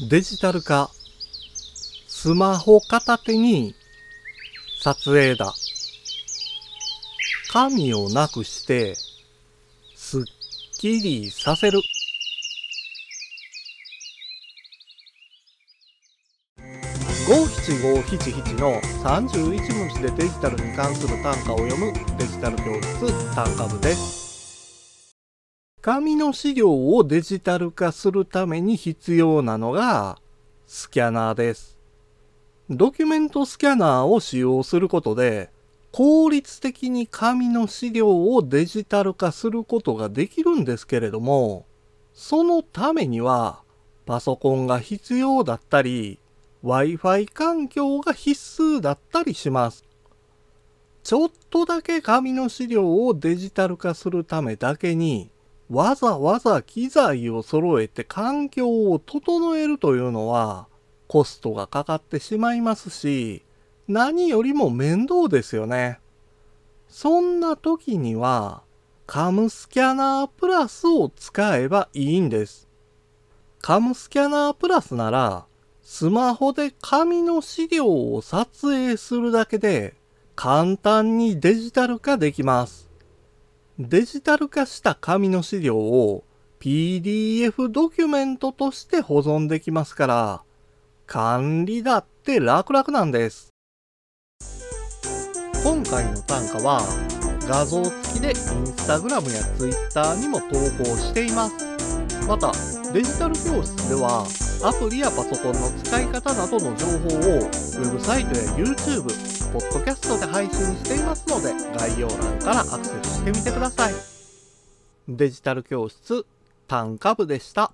デジタル化。スマホ片手に撮影だ。紙をなくして、すっきりさせる。五七五七七の31文字でデジタルに関する単価を読むデジタル教室単価部です。紙の資料をデジタル化するために必要なのがスキャナーです。ドキュメントスキャナーを使用することで効率的に紙の資料をデジタル化することができるんですけれども、そのためにはパソコンが必要だったり、Wi-Fi 環境が必須だったりします。ちょっとだけ紙の資料をデジタル化するためだけに、わざわざ機材を揃えて環境を整えるというのは、コストがかかってしまいますし、何よりも面倒ですよね。そんな時には、カムスキャナープラスを使えばいいんです。カムスキャナープラスなら、スマホで紙の資料を撮影するだけで簡単にデジタル化できます。デジタル化した紙の資料を PDF ドキュメントとして保存できますから、管理だって楽々なんです。今回の単価は画像付きで Instagram や Twitter にも投稿しています。また、デジタル教室ではアプリやパソコンの使い方などの情報をウェブサイトや YouTube、ポッドキャストで配信していますので概要欄からアクセスしてみてください。デジタル教室単価部でした。